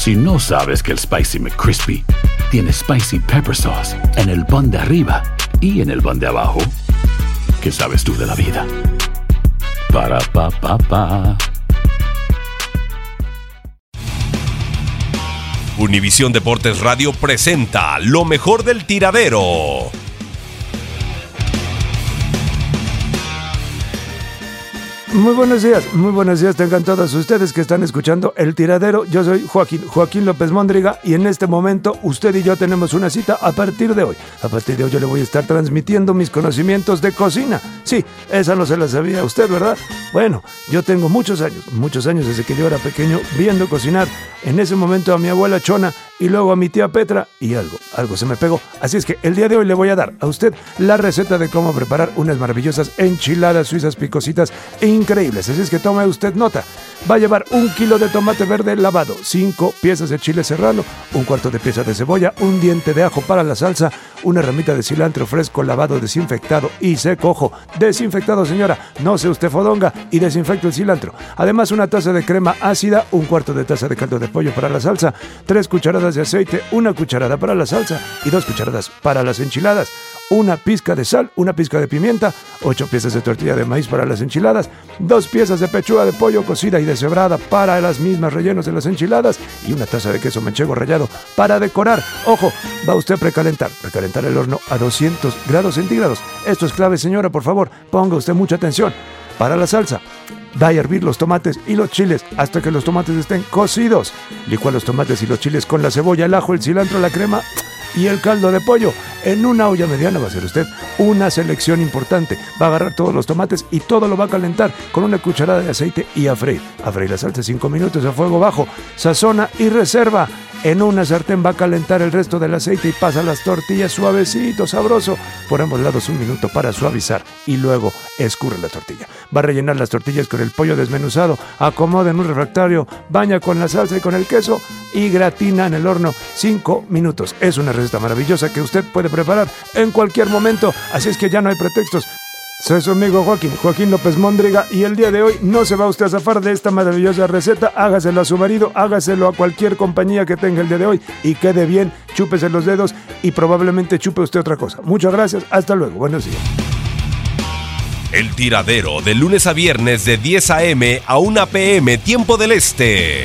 Si no sabes que el Spicy McCrispy tiene Spicy Pepper Sauce en el pan de arriba y en el pan de abajo, ¿qué sabes tú de la vida? Para, pa, pa, pa. Univisión Deportes Radio presenta lo mejor del tiradero. Muy buenos días, muy buenos días tengan todos ustedes que están escuchando El Tiradero. Yo soy Joaquín, Joaquín López Móndriga y en este momento usted y yo tenemos una cita a partir de hoy. A partir de hoy yo le voy a estar transmitiendo mis conocimientos de cocina. Sí, esa no se la sabía usted, ¿verdad? Bueno, yo tengo muchos años, muchos años desde que yo era pequeño viendo cocinar. En ese momento a mi abuela Chona y luego a mi tía Petra y algo, algo se me pegó. Así es que el día de hoy le voy a dar a usted la receta de cómo preparar unas maravillosas enchiladas suizas picositas e increíbles. Así es que tome usted nota. Va a llevar un kilo de tomate verde lavado, cinco piezas de chile serrano, un cuarto de pieza de cebolla, un diente de ajo para la salsa, una ramita de cilantro fresco lavado, desinfectado y seco. Ojo, desinfectado señora, no se usted fodonga y desinfecte el cilantro. Además una taza de crema ácida, un cuarto de taza de caldo de pollo para la salsa, tres cucharadas de aceite, una cucharada para la salsa y dos cucharadas para las enchiladas una pizca de sal, una pizca de pimienta, ocho piezas de tortilla de maíz para las enchiladas, dos piezas de pechuga de pollo cocida y deshebrada para las mismas rellenos de las enchiladas y una taza de queso manchego rallado para decorar. Ojo, va usted a precalentar, precalentar el horno a 200 grados centígrados. Esto es clave, señora, por favor, ponga usted mucha atención. Para la salsa, da a hervir los tomates y los chiles hasta que los tomates estén cocidos. Licua los tomates y los chiles con la cebolla, el ajo, el cilantro, la crema y el caldo de pollo. En una olla mediana va a hacer usted una selección importante. Va a agarrar todos los tomates y todo lo va a calentar con una cucharada de aceite y a freír. A freír la salsa 5 minutos a fuego bajo. Sazona y reserva. En una sartén va a calentar el resto del aceite y pasa las tortillas suavecito, sabroso, por ambos lados un minuto para suavizar y luego escurre la tortilla. Va a rellenar las tortillas con el pollo desmenuzado, acomoda en un refractario, baña con la salsa y con el queso y gratina en el horno 5 minutos. Es una receta maravillosa que usted puede preparar en cualquier momento, así es que ya no hay pretextos. Soy su amigo Joaquín, Joaquín López Móndriga, y el día de hoy no se va usted a zafar de esta maravillosa receta. Hágaselo a su marido, hágaselo a cualquier compañía que tenga el día de hoy y quede bien, chúpese los dedos y probablemente chupe usted otra cosa. Muchas gracias, hasta luego, buenos días. El tiradero de lunes a viernes de 10 a.m. a 1 p.m. tiempo del este.